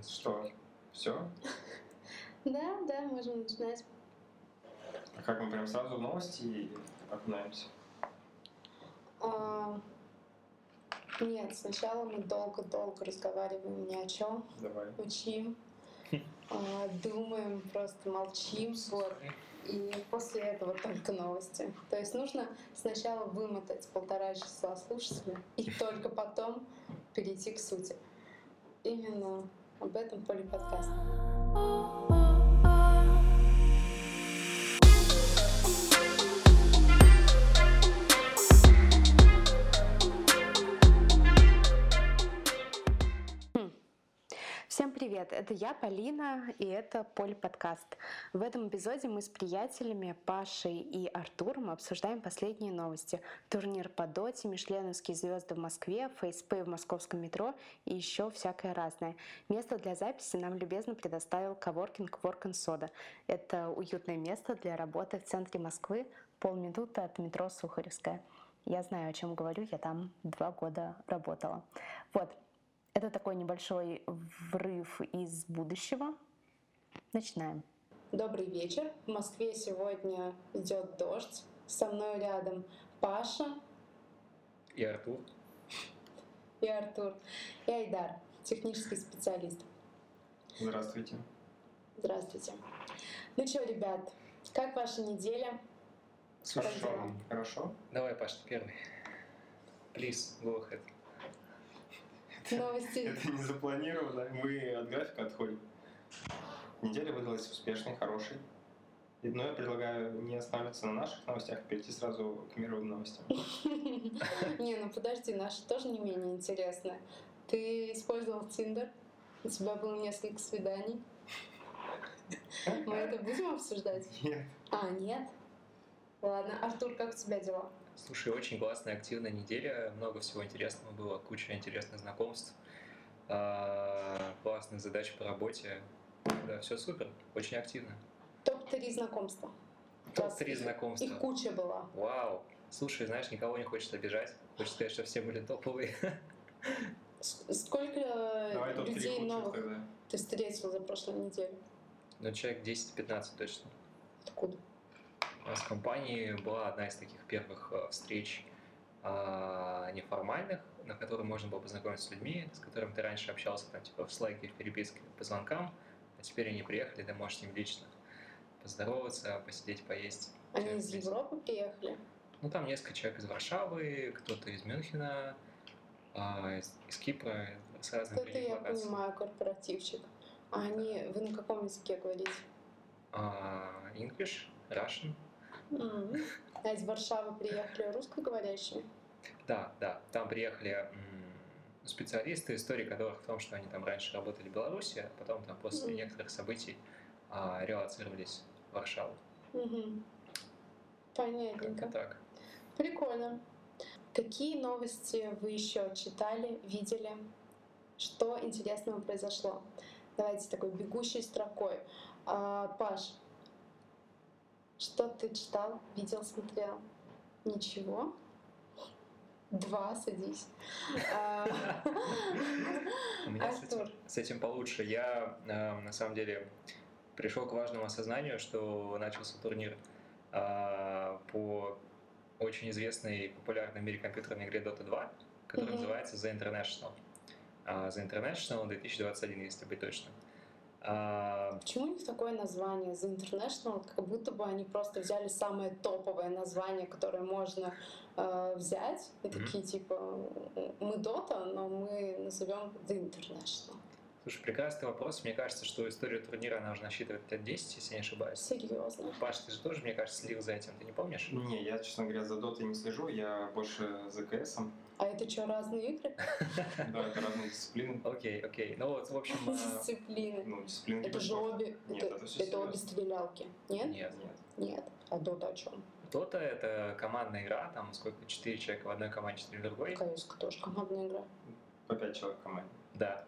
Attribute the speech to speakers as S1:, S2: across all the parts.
S1: Наконец.
S2: Что? Все?
S3: Да, да, можем начинать.
S2: А как мы прям сразу в новости окунаемся?
S3: А, нет, сначала мы долго-долго разговариваем ни о чем,
S2: Давай.
S3: учим, а, думаем, просто молчим, вот. И после этого только новости. То есть нужно сначала вымотать полтора часа слушателя и только потом перейти к сути. Именно об этом поле подкаста. Привет! Это я, Полина, и это Поль подкаст. В этом эпизоде мы с приятелями Пашей и Артуром обсуждаем последние новости. Турнир по доте, мишленовские звезды в Москве, фейспей в московском метро и еще всякое разное. Место для записи нам любезно предоставил коворкинг Work and Soda. Это уютное место для работы в центре Москвы, полминуты от метро Сухаревская. Я знаю, о чем говорю, я там два года работала. Вот, это такой небольшой врыв из будущего. Начинаем. Добрый вечер. В Москве сегодня идет дождь. Со мной рядом Паша
S1: И Артур.
S3: и Артур. И Айдар, технический специалист.
S2: Здравствуйте.
S3: Здравствуйте. Ну что, ребят, как ваша неделя?
S2: Слушай,
S3: дела?
S2: хорошо?
S1: Давай, Паш, ты первый. Please, go ahead.
S3: Новости.
S2: Это не запланировано, мы от графика отходим. Неделя выдалась успешной, хорошей. Но я предлагаю не останавливаться на наших новостях, а перейти сразу к мировым новостям.
S3: Не, ну подожди, наша тоже не менее интересная. Ты использовал Тиндер, у тебя было несколько свиданий. Мы это будем обсуждать?
S2: Нет.
S3: А, нет? Ладно, Артур, как у тебя дела?
S1: Слушай, очень классная, активная неделя. Много всего интересного было, куча интересных знакомств, а, классных задач по работе. Да, все супер, очень активно.
S3: Топ-3 знакомства.
S1: Топ-3
S3: Их-
S1: знакомства.
S3: Их куча была.
S1: Вау! Слушай, знаешь, никого не хочется обижать. Хочется сказать, что все были топовые.
S3: Сколько
S2: Давай топ-3
S3: людей новых
S2: тогда.
S3: ты встретил за прошлую неделю?
S1: Ну, человек 10-15 точно.
S3: Откуда?
S1: У нас в компании была одна из таких первых э, встреч а, неформальных, на которой можно было познакомиться с людьми, с которыми ты раньше общался там, типа в слайке, в переписке, по звонкам, а теперь они приехали, ты можешь с ним лично поздороваться, посидеть, поесть.
S3: Они из. Европы приехали?
S1: Ну, там несколько человек из Варшавы, кто-то из Мюнхена, а, из, из Кипра, с разных
S3: Это я
S1: локаций.
S3: понимаю, корпоративчик. А они, вы на каком языке говорите?
S1: А, English, Russian.
S3: А из Варшавы приехали русскоговорящие?
S1: Да, да, там приехали специалисты, история которых в том, что они там раньше работали в Беларуси, а потом там после
S3: Мгм.
S1: некоторых событий а, релацировались в Варшаву. Как
S3: Понятненько.
S1: так.
S3: Прикольно. Какие новости вы еще читали, видели? Что интересного произошло? Давайте такой бегущей строкой. А, Паш, что ты читал, видел, смотрел? Ничего? Два, садись. А,
S1: У меня с этим, получше. Я э, на самом деле пришел к важному осознанию, что начался турнир э, по очень известной и популярной в мире компьютерной игре Dota 2, которая называется The International. А, The International 2021, если быть точным. А,
S3: Почему у них такое название The International? Как будто бы они просто взяли самое топовое название, которое можно э, взять, и
S1: Мгм.
S3: такие типа мы Дота, но мы назовем The International.
S1: Слушай, прекрасный вопрос. Мне кажется, что история турнира, она уже насчитывает лет 10, если не ошибаюсь.
S3: Серьезно.
S1: Паш, ты же тоже, мне кажется, следил за этим, ты не помнишь?
S2: Не, я, честно говоря, за дотой не слежу, я больше за КСом.
S3: А это что, разные игры?
S2: Да, это разные дисциплины.
S1: Окей, окей. Ну вот, в общем... а,
S3: Дисциплины.
S2: Ну, дисциплины
S3: Это же обе, это, обе стрелялки. Нет?
S1: Нет.
S2: Нет.
S3: Нет. А Дота о чем?
S1: Дота — это командная игра, там сколько, четыре человека в одной команде, четыре в другой.
S3: КС тоже командная игра.
S2: По пять человек в команде.
S1: Да.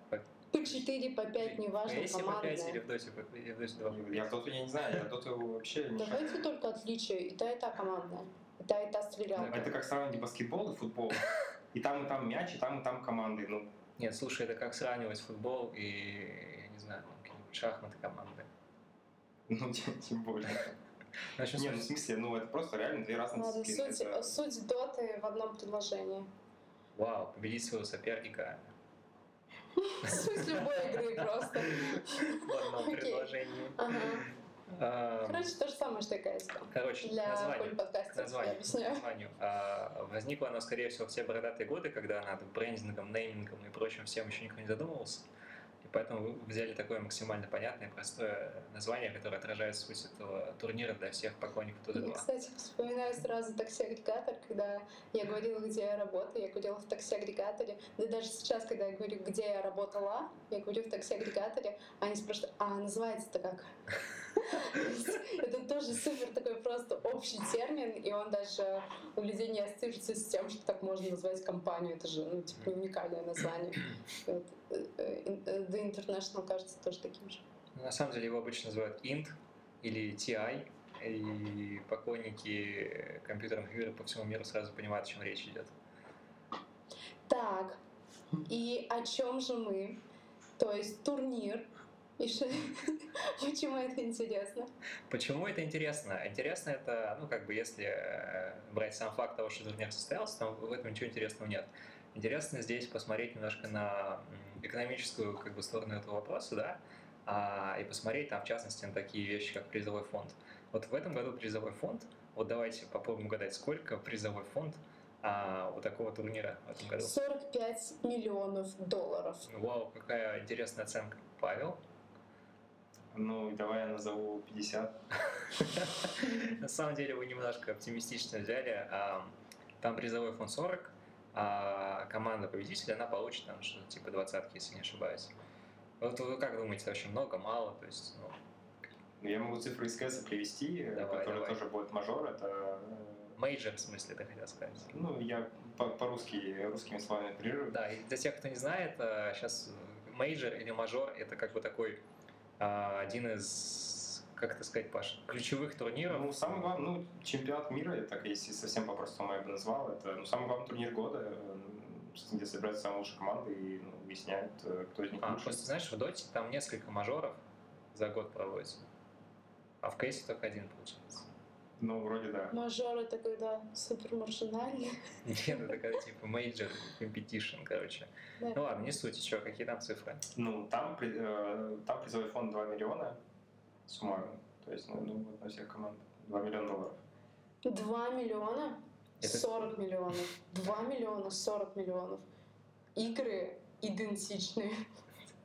S1: По-
S3: По 4, по 5, неважно,
S1: Если по пять или
S3: командная.
S1: в доте, по- или в доте два.
S2: Я в доту я не знаю, я в доту вообще не.
S3: Давайте только отличия. И та, и та командная. И та, и та стрелялка.
S2: Это как сравнить баскетбол и футбол. И там, и там мяч, и там, и там команды. Ну,
S1: Нет, слушай, это как сравнивать футбол и шахматы команды.
S2: Ну, тем, более.
S1: Ну, в общем,
S2: Не, ну в смысле, ну это просто реально две разные
S3: Ладно,
S2: дисциплины.
S3: суть,
S2: Это-
S3: суть доты в одном предложении.
S1: Вау, победить своего соперника
S3: Суть любой игры просто.
S1: в одном предложении.
S3: Короче, то же самое, что и CSGO.
S1: Короче,
S3: Для
S1: название.
S3: подкастов, я
S1: названию. А, возникло оно, скорее всего, в те бородатые годы, когда над брендингом, неймингом и прочим всем еще никто не задумывался. Поэтому взяли такое максимально понятное простое название, которое отражает суть этого турнира для всех поклонников Dota 2.
S3: кстати, вспоминаю сразу такси-агрегатор, когда я говорила, где я работаю, я говорила в такси-агрегаторе. Да даже сейчас, когда я говорю, где я работала, я говорю в такси-агрегаторе, они спрашивают, а называется-то как? Это тоже супер такой просто общий термин, и он даже у людей не ассоциируется с тем, что так можно назвать компанию. Это же, ну, типа, не уникальное название. The International кажется тоже таким же.
S1: На самом деле его обычно называют int или TI, и поклонники компьютерных игр по всему миру сразу понимают, о чем речь идет.
S3: Так, и о чем же мы? То есть турнир. И что- Почему это интересно?
S1: Почему это интересно? Интересно это, ну, как бы, если э, брать сам факт того, что турнир состоялся, там в этом ничего интересного нет. Интересно здесь посмотреть немножко на экономическую как бы, сторону этого вопроса, да, а, и посмотреть там, в частности, на такие вещи, как призовой фонд. Вот в этом году призовой фонд, вот давайте попробуем угадать, сколько призовой фонд а, у такого турнира в этом году.
S3: 45 миллионов долларов.
S1: Вау, какая интересная оценка. Павел?
S2: Ну, давай я назову 50.
S1: На самом деле вы немножко оптимистично взяли. А, Там призовой фонд 40, а команда победителя, она получит там что-то типа двадцатки, если не ошибаюсь. Вот вы как думаете, вообще много, мало? То есть, ну,
S2: Ну, Я могу цифры из CS привести, э,
S1: Давай,
S2: который
S1: давай.
S2: тоже будет мажор. Это, э,
S1: мейджор, в смысле, ты хотел сказать.
S2: ну, я по- по-русски, русскими словами оперирую.
S1: Да, и для тех, кто не знает, сейчас мейджор или мажор — это как бы такой а, один из, как это сказать, Паш, ключевых турниров.
S2: Ну, самый главный, ну, чемпионат мира, я так если совсем по-простому я бы назвал, это ну, самый главный турнир года, э, где собираются самые лучшие команды и ну, выясняют, э, кто из них
S1: А,
S2: лучше.
S1: просто знаешь, в Доте там несколько мажоров за год проводится. А в кейсе только один, получается.
S2: Ну, вроде да.
S3: Мажор это когда супер маржинальный.
S1: Нет, это когда типа major competition, короче.
S3: Да.
S1: Ну ладно, не суть, еще какие там цифры.
S2: Ну, там, при- э, там призовой фонд 2 миллиона суммарно. То есть, ну, ну, вот на всех команд 2 миллиона долларов.
S3: 2 миллиона,
S1: Это-
S3: 40 миллионов. 2 миллиона, 40 миллионов. Игры идентичные.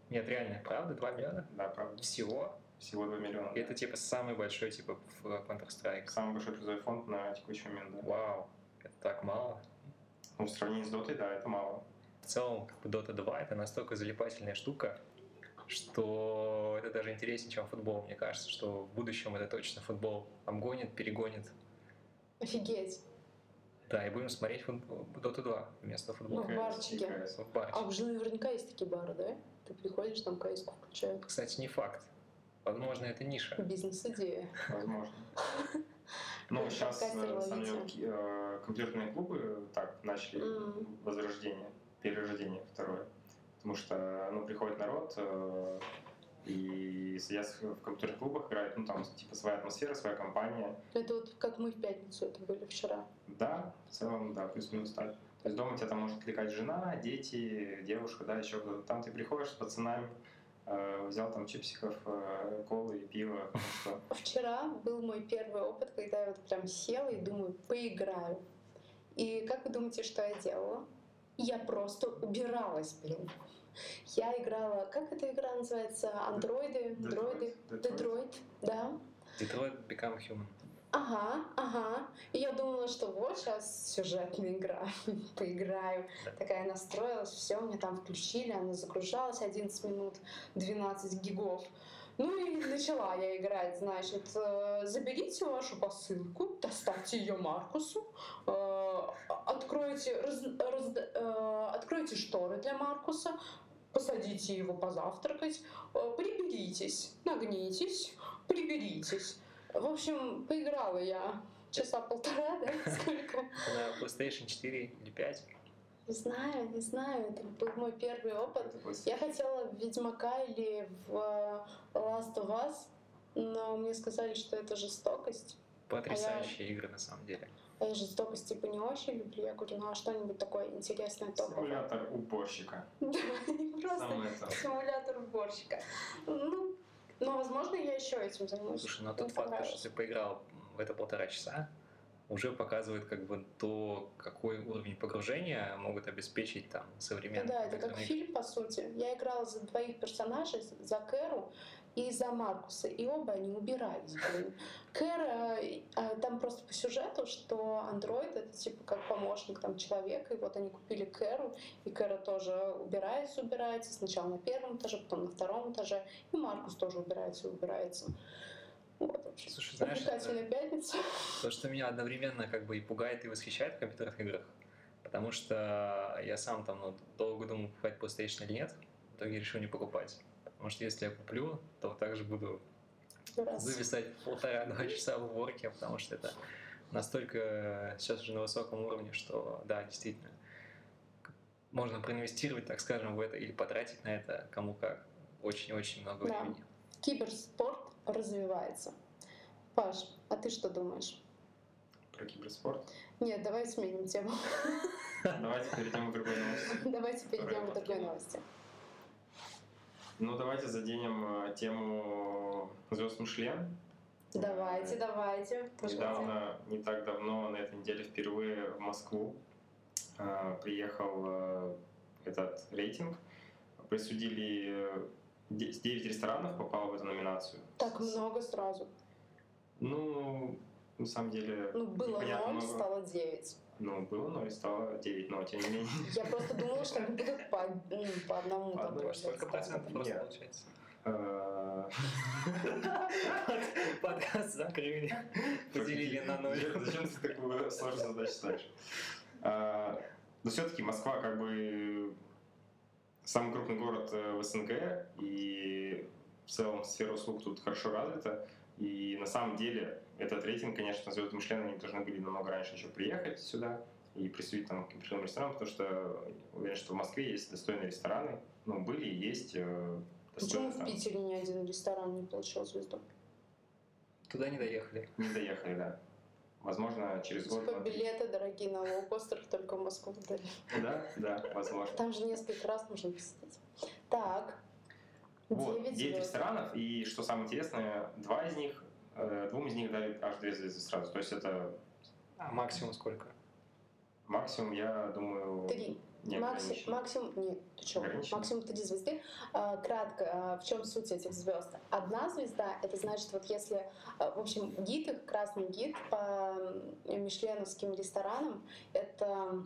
S1: Нет, реально, правда, 2 миллиона?
S2: Да, правда.
S1: Всего?
S2: Всего 2 миллиона.
S1: И это типа самый большой типа в Counter-Strike.
S2: Самый большой призовой фонд на текущий момент, да.
S1: Вау, это так мало.
S2: Ну, в сравнении с Дотой, да, это мало.
S1: В целом, как бы Dota 2 это настолько залипательная штука, что это даже интереснее, чем футбол. Мне кажется, что в будущем это точно футбол обгонит, перегонит.
S3: Офигеть.
S1: Да, и будем смотреть футбол, Dota 2 вместо футбола.
S3: Ну, в барчике.
S1: В баре.
S3: А уже наверняка есть такие бары, да? Ты приходишь, там кайску включают.
S1: Кстати, не факт. Возможно, это ниша.
S3: Бизнес-идея.
S2: Возможно. Ну,
S3: Как
S2: сейчас, на самом деле, э, компьютерные клубы так начали возрождение, перерождение второе. Потому что, ну, приходит народ, э, и сидят в компьютерных клубах, играют, ну, там, типа, своя атмосфера, своя компания.
S3: Это вот как мы в пятницу это были вчера.
S2: Да, в целом, да, плюс-минус так. То есть дома тебя там может отвлекать жена, дети, девушка, да, еще кто-то. Там ты приходишь с пацанами, э, взял там чипсиков, э, колы и пиво, что
S3: Вчера был мой первый опыт, когда я вот прям села и думаю, поиграю. И как вы думаете, что я делала? Я просто убиралась, блин. Я играла, как эта игра называется? Андроиды?
S2: Детройт,
S3: Дроиды?
S2: Детройт.
S3: Детройт, да.
S1: Detroit Become Human.
S3: Ага, ага. И я думала, что вот сейчас сюжетная игра, поиграю.
S1: Да.
S3: Такая настроилась, все, мне там включили, она загружалась 11 минут, 12 гигов. Ну и начала я играть, значит, э, заберите вашу посылку, доставьте ее Маркусу, э, откройте, раз- раз- откройте шторы для Маркуса, посадите его позавтракать, э, приберитесь, нагнитесь, приберитесь. В общем, поиграла я часа полтора, да, сколько?
S1: На PlayStation 4 или 5.
S3: Не знаю, не знаю. Это был мой первый опыт. Я хотела в Ведьмака или в э, Last of Us, но мне сказали, что это жестокость.
S1: Потрясающие игры на самом деле.
S3: А я жестокость типа не очень люблю. Я говорю, ну а что-нибудь такое интересное топовое?
S2: Симулятор уборщика.
S3: Да, Просто
S2: Самое то.
S3: симулятор уборщика. Ну, но, возможно, я еще этим займусь.
S1: Слушай, но
S3: Мне
S1: тот факт, что ты поиграл в это полтора часа, уже показывает как бы то, какой уровень погружения могут обеспечить там
S3: Ну
S1: современные
S3: да, это как фильм, по сути. Я играла за двоих персонажей, за Кэру и за Маркуса, и оба они убирались. блин. Кэр, э, э, там просто по сюжету, что андроид это типа как помощник там человека, и вот они купили Кэру, и Кэра тоже убирается, убирается, сначала на первом этаже, потом на втором этаже, и Маркус тоже убирается и убирается. Вот.
S1: Слушай, знаешь,
S3: Увлекательная пятница.
S1: То, что меня одновременно как бы и пугает, и восхищает в компьютерных играх, потому что я сам там ну, долго думал, покупать PlayStation или нет, в итоге решил не покупать. Потому что если я куплю, то также буду
S3: Раз.
S1: зависать полтора-два часа в уборке, потому что это настолько сейчас уже на высоком уровне, что да, действительно, можно проинвестировать, так скажем, в это или потратить на это кому как очень-очень много
S3: Да.
S1: времени.
S3: Киберспорт развивается. Паш, а ты что думаешь?
S2: Про киберспорт.
S3: Нет, давай сменим тему.
S2: Давайте перейдем к другой новости.
S3: Давайте перейдем к другой новости.
S2: Ну, давайте заденем э, тему звезд Мишлен.
S3: Давайте, давайте. Пожалуйста.
S2: Недавно, не так давно, на этой неделе впервые в Москву э, приехал э, этот рейтинг. Присудили э, де- 9 ресторанов попало в эту номинацию.
S3: Так много сразу.
S2: Ну, на самом деле,
S3: Ну, было
S2: непонятно
S3: 0,
S2: много.
S3: стало 9.
S2: Ну, было 0, стало 9, но тем не менее.
S3: Я просто думала, что они будут по, ну, по одному.
S2: По
S3: там
S1: Сколько процентов просто получается?
S2: Э,
S1: Подкаст закрыли, поделили на ноль.
S2: Зачем ты такую сложную задачу ставишь? А, Но все-таки Москва как бы самый крупный город э, в СНГ, и в целом сфера услуг тут хорошо развита. И на самом деле этот рейтинг, конечно, звезды Мишлена они должны были намного раньше еще приехать сюда и присудить там к определенным ресторанам, потому что уверен, что в Москве есть достойные рестораны. Ну, были и есть э,
S3: Почему
S2: достойные
S3: в. Питере ни один ресторан не получил звезду?
S1: Туда не доехали.
S2: Не доехали, да. Возможно, через год.
S3: Типа билеты дорогие на лоукостерах только в Москву дали.
S2: Да, да, возможно.
S3: Там же несколько раз можно посетить. Так.
S2: Вот,
S3: 9
S2: 9
S3: звезд.
S2: ресторанов, и что самое интересное, два из них, двум из них дали аж две звезды сразу. То есть это
S1: А максимум сколько?
S2: максимум, я думаю,
S3: Три.
S2: не
S3: Макси-
S2: ограничен.
S3: максимум, нет, ты максимум три звезды. А, кратко, а, в чем суть этих звезд? Одна звезда, это значит, вот если, а, в общем, гид, их красный гид по мишленовским ресторанам, это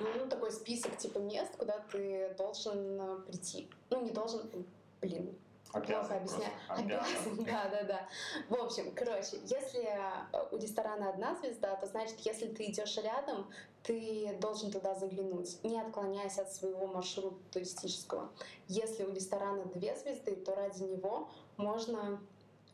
S3: ну, такой список типа мест, куда ты должен прийти. Ну, не должен, блин,
S2: Обязан
S3: Плохо объясняю.
S2: обязан.
S3: Да, да, да. В общем, короче, если э, у ресторана одна звезда, то значит, если ты идешь рядом, ты должен туда заглянуть, не отклоняясь от своего маршрута туристического. Если у ресторана две звезды, то ради него можно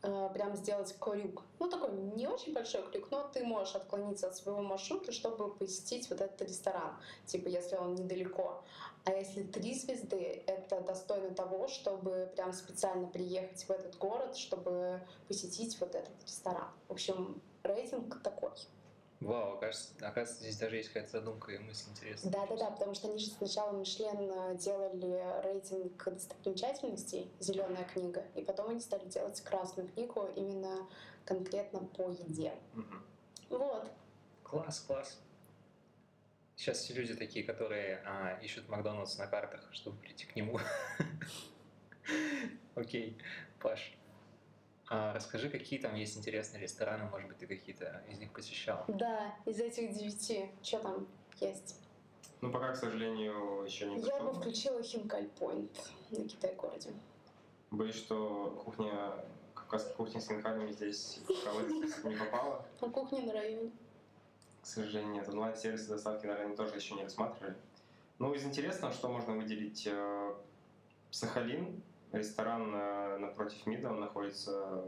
S3: прям сделать крюк. Ну, такой не очень большой крюк, но ты можешь отклониться от своего маршрута, чтобы посетить вот этот ресторан, типа если он недалеко. А если три звезды, это достойно того, чтобы прям специально приехать в этот город, чтобы посетить вот этот ресторан. В общем, рейтинг такой.
S1: Вау, кажется, оказывается, здесь даже есть какая-то задумка и мысль интересная.
S3: Да-да-да, потому что они же сначала Мишлен делали рейтинг достопримечательностей, зеленая книга, и потом они стали делать красную книгу именно конкретно по еде.
S2: Мгм.
S3: Вот.
S1: Класс, класс. Сейчас все люди такие, которые а, ищут Макдональдс на картах, чтобы прийти к нему. Окей, Паш, а расскажи, какие там есть интересные рестораны, может быть, ты какие-то из них посещал?
S3: Да, из этих девяти, что там есть?
S2: Ну, пока, к сожалению, еще не
S3: Я бы включила Хинкаль Пойнт на Китай-городе.
S2: Боюсь, что кухня, кавказская кухня с хинкалями здесь в не попала.
S3: А кухня на районе?
S2: К сожалению, нет. Онлайн-сервисы доставки, наверное, тоже еще не рассматривали. Ну, из интересного, что можно выделить э, Сахалин, ресторан э, напротив МИДа, он находится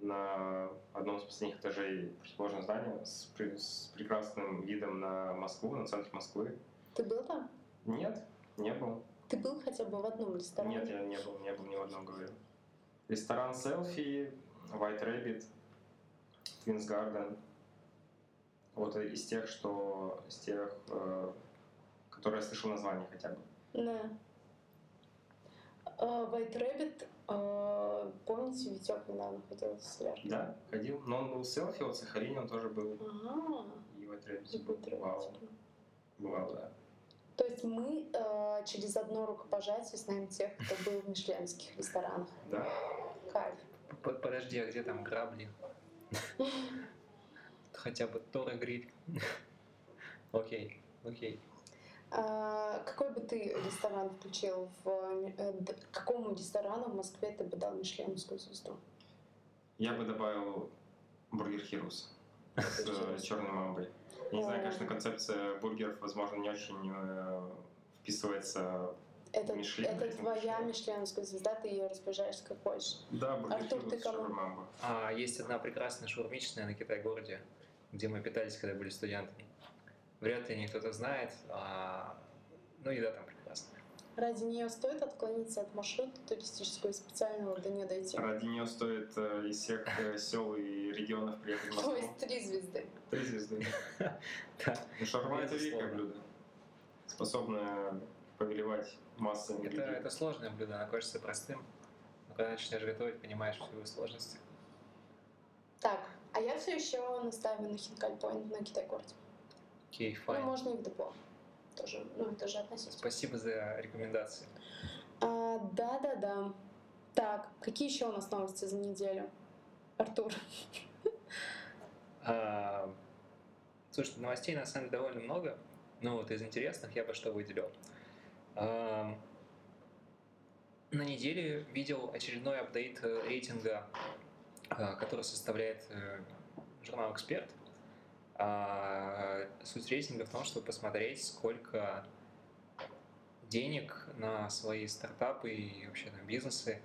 S2: на одном из последних этажей противоположного здания с, с прекрасным видом на Москву, на центр Москвы.
S3: Ты был там?
S2: Нет, не был.
S3: Ты был хотя бы в одном ресторане?
S2: Нет, я не был, не был ни в одном, говорю. Ресторан селфи, White Rabbit, Queen's Garden. Вот из тех, что из тех, э, которые я слышал название хотя бы.
S3: Да. А, White Rabbit, а, помните, Витек недавно ходил в солярку?
S2: Да, ходил. Но он был селфи, вот в Сахарине он тоже был.
S3: Ага.
S2: И White Rabbit
S3: И White Rabbit.
S2: Вау. Бывал, да.
S3: То есть мы э, через одно рукопожатие знаем тех, кто был в мишленских ресторанах.
S2: Да.
S3: Кайф.
S1: Подожди, а где там грабли? Хотя бы Тора гриль. Окей, окей.
S3: А, какой бы ты ресторан включил в... э, какому ресторану в Москве ты бы дал мишленовскую звезду?
S2: Я бы добавил Burger Heroes с черной мамбой. Я не знаю, конечно, концепция бургеров, возможно, не очень э, вписывается.
S3: Это,
S2: Мишлен,
S3: это твоя
S2: Мишлен.
S3: мишленовская звезда, ты ее распоряжаешься как хочешь.
S2: Да, бургер
S3: Артур,
S2: Heroes
S3: ты
S2: с
S3: кому?
S1: А есть одна прекрасная шаурмичная на Китай-городе, где мы питались, когда были студентами. Вряд ли кто-то знает, а... ну еда там прекрасная.
S3: Ради нее стоит отклониться от маршрута туристического и специального до нее дойти.
S2: Ради нее стоит э, из всех э, сел и регионов приехать в
S3: То
S2: Москву.
S3: есть три звезды.
S2: Три звезды.
S1: Да.
S2: Ну, Шаурма это великое блюдо, способное повелевать массами
S1: Это,
S2: людей.
S1: это сложное блюдо, оно кажется простым, но когда начинаешь готовить, понимаешь всю его сложность.
S3: Так, а я все еще настаиваю на хинкаль Point на Китай-городе.
S1: Окей,
S3: Ну,
S1: файн.
S3: можно и в депо. Тоже, ну, это же относительно.
S1: Спасибо за рекомендации.
S3: А, да-да-да. Так, какие еще у нас новости за неделю? Артур.
S1: А, Слушай, новостей на самом деле довольно много, но вот из интересных я бы что выделил. А, На неделе видел очередной апдейт э, рейтинга, а, который составляет э, журнал «Эксперт». А, Суть рейтинга в том, чтобы посмотреть, сколько денег на свои стартапы и вообще на бизнесы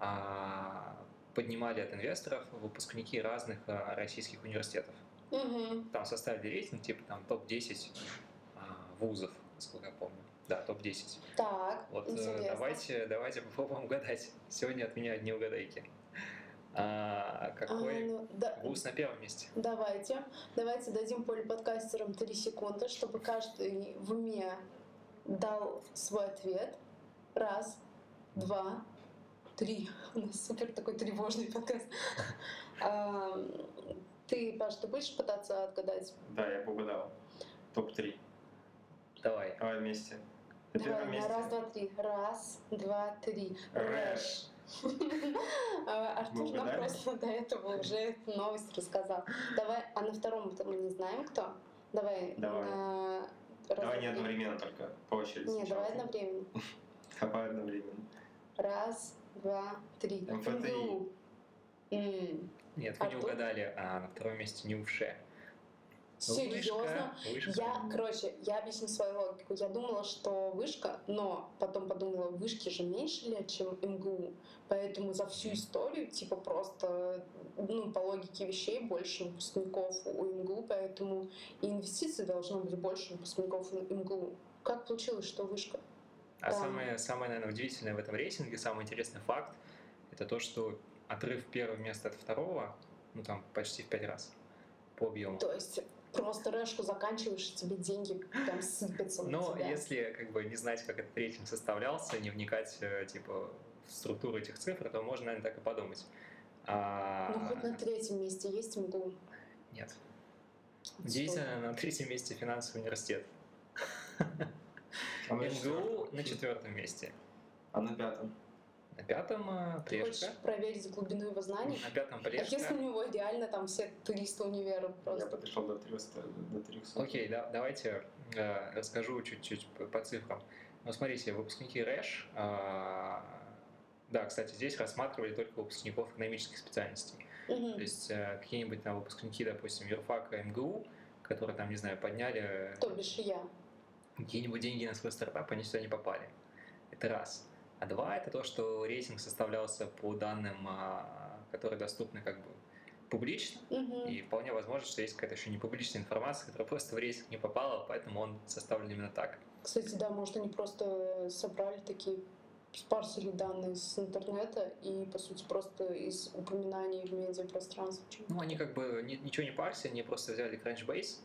S1: а, поднимали от инвесторов выпускники разных а, российских университетов.
S3: Угу.
S1: Там составили рейтинг, типа там топ-10 а, вузов, насколько я помню. Да, топ-10.
S3: Так,
S1: Вот э,
S3: интересно.
S1: давайте, давайте попробуем угадать. Сегодня от меня одни угадайки. А,
S3: А,
S1: какой
S3: ну, да-
S1: вуз на первом месте?
S3: Давайте. Давайте дадим полиподкастерам 3 секунды, чтобы каждый в уме дал свой ответ. Раз, два, три. У нас супер такой тревожный подкаст. А, Ты, Паш, ты будешь пытаться отгадать?
S2: Да, я угадал. Топ-3.
S1: Давай.
S2: Давай вместе. На
S3: Давай,
S2: первом месте.
S3: раз, два, три. Раз, два, три.
S2: Рэш.
S3: А, Артур нам
S2: угадали?
S3: просто до этого уже эту новость рассказал. Давай, а на втором мы не знаем кто? Давай.
S2: Давай.
S3: раз,
S2: Давай не одновременно только, по очереди.
S3: Не,
S2: сначала.
S3: давай одновременно.
S2: Давай одновременно.
S3: Раз, два, три.
S2: МФТИ.
S1: Нет, вы не
S3: Артур?
S1: угадали, а на втором месте НИУШЕ. Ну,
S3: Серьезно?
S1: Вышка, вышка.
S3: Я, короче, я объясню свою логику. Я думала, что вышка, но потом подумала, вышки же меньше лет, чем МГУ. Поэтому за всю историю, типа, просто, ну, по логике вещей, больше выпускников у МГУ, поэтому и инвестиций должно быть больше выпускников у МГУ. Как получилось, что вышка?
S1: А
S3: Да.
S1: самое, самое, наверное, удивительное в этом рейтинге, самый интересный факт, это то, что отрыв первого места от второго, ну там почти в пять раз по объему.
S3: То есть просто рэшку заканчиваешь, и тебе деньги прям сыпятся на
S1: Но
S3: тебя.
S1: если как бы не знать, как этот рейтинг составлялся, не вникать э, типа в структуру этих цифр, то можно, наверное, так и подумать. А,
S3: Ну, хоть на третьем месте есть МГУ.
S1: Нет. Удивительно, на третьем месте финансовый университет.
S2: А
S1: МГУ на четвертом месте.
S2: А на пятом?
S1: На пятом э,
S3: Ты хочешь проверить глубину его знаний?
S1: На пятом
S3: А если у него реально там все 300 универов
S2: Я
S3: просто?
S2: подошел до 300. До 300.
S1: Окей, да, давайте э, расскажу чуть-чуть по, по цифрам. Ну, смотрите, выпускники РЭШ, э, да, кстати, здесь рассматривали только выпускников экономических специальностей. То
S3: Мгм.
S1: есть э, какие-нибудь там выпускники, допустим, юрфака МГУ, которые там, не знаю, подняли
S3: То бишь и я.
S1: какие-нибудь деньги на свой стартап, они сюда не попали. Это раз. А два — это то, что рейтинг составлялся по данным, а, которые доступны как бы публично,
S3: Мгм.
S1: и вполне возможно, что есть какая-то еще не публичная информация, которая просто в рейтинг не попала, поэтому он составлен именно так.
S3: Кстати, да, может, они просто собрали такие, спарсили данные с интернета и, по сути, просто из упоминаний в медиапространстве.
S1: Ну, они как бы ни- ничего не парсили, они просто взяли Crunchbase,